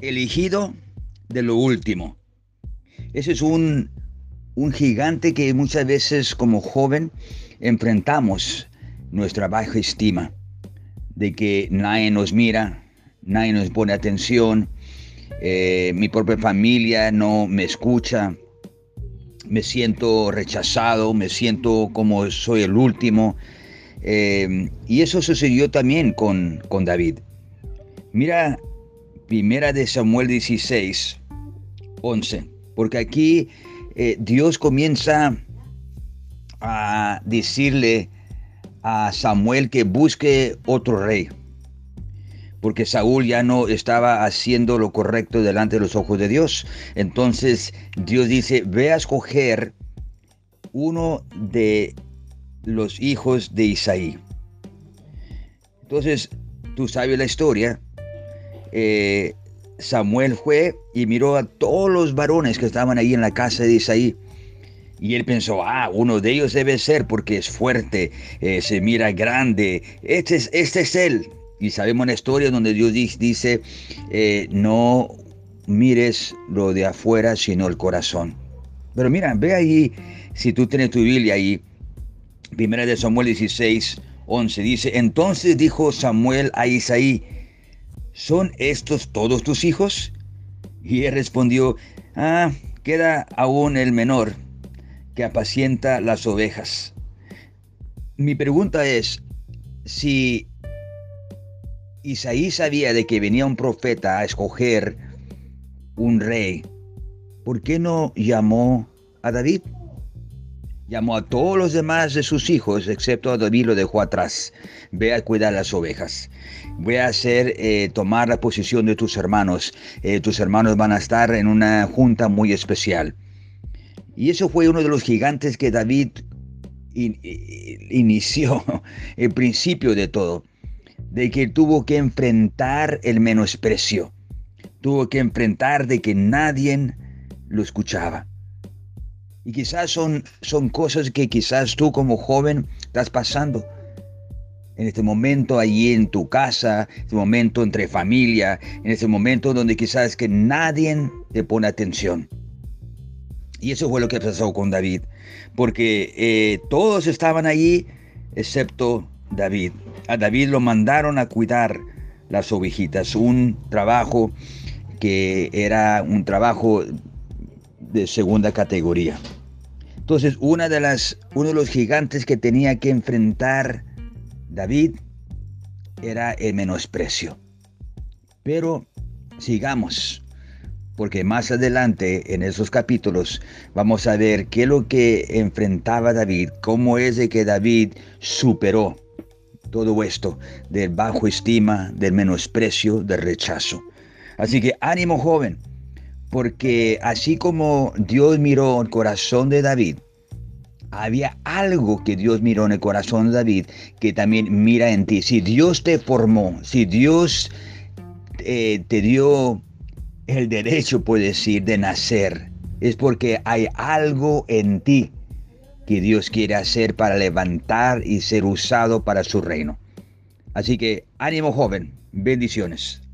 elegido de lo último. Ese es un, un gigante que muchas veces como joven enfrentamos nuestra baja estima, de que nadie nos mira, nadie nos pone atención, eh, mi propia familia no me escucha, me siento rechazado, me siento como soy el último. Eh, y eso sucedió también con, con David. Mira, primera de Samuel 16, 11, porque aquí eh, Dios comienza a decirle a Samuel que busque otro rey porque Saúl ya no estaba haciendo lo correcto delante de los ojos de Dios. Entonces Dios dice, ve a escoger uno de los hijos de Isaí. Entonces, tú sabes la historia. Eh, Samuel fue y miró a todos los varones que estaban ahí en la casa de Isaí. Y él pensó, ah, uno de ellos debe ser porque es fuerte, eh, se mira grande. Este es, este es él. Y sabemos una historia donde Dios dice, eh, no mires lo de afuera, sino el corazón. Pero mira, ve ahí, si tú tienes tu Biblia ahí, primera de Samuel 16, 11, dice, entonces dijo Samuel a Isaí, ¿son estos todos tus hijos? Y él respondió, ah, queda aún el menor que apacienta las ovejas. Mi pregunta es, si Isaí sabía de que venía un profeta a escoger un rey. ¿Por qué no llamó a David? Llamó a todos los demás de sus hijos, excepto a David lo dejó atrás. Ve a cuidar las ovejas. Voy a hacer eh, tomar la posición de tus hermanos. Eh, tus hermanos van a estar en una junta muy especial. Y eso fue uno de los gigantes que David inició, el principio de todo de que tuvo que enfrentar el menosprecio, tuvo que enfrentar de que nadie lo escuchaba. Y quizás son, son cosas que quizás tú como joven estás pasando. En este momento allí en tu casa, en este momento entre familia, en este momento donde quizás que nadie te pone atención. Y eso fue lo que pasó con David, porque eh, todos estaban allí excepto David. A David lo mandaron a cuidar las ovejitas, un trabajo que era un trabajo de segunda categoría. Entonces, una de las, uno de los gigantes que tenía que enfrentar David era el menosprecio. Pero sigamos, porque más adelante en esos capítulos vamos a ver qué es lo que enfrentaba David, cómo es de que David superó todo esto del bajo estima, del menosprecio, del rechazo. Así que ánimo joven, porque así como Dios miró el corazón de David, había algo que Dios miró en el corazón de David que también mira en ti. Si Dios te formó, si Dios eh, te dio el derecho, puede decir, de nacer, es porque hay algo en ti que Dios quiere hacer para levantar y ser usado para su reino. Así que ánimo joven, bendiciones.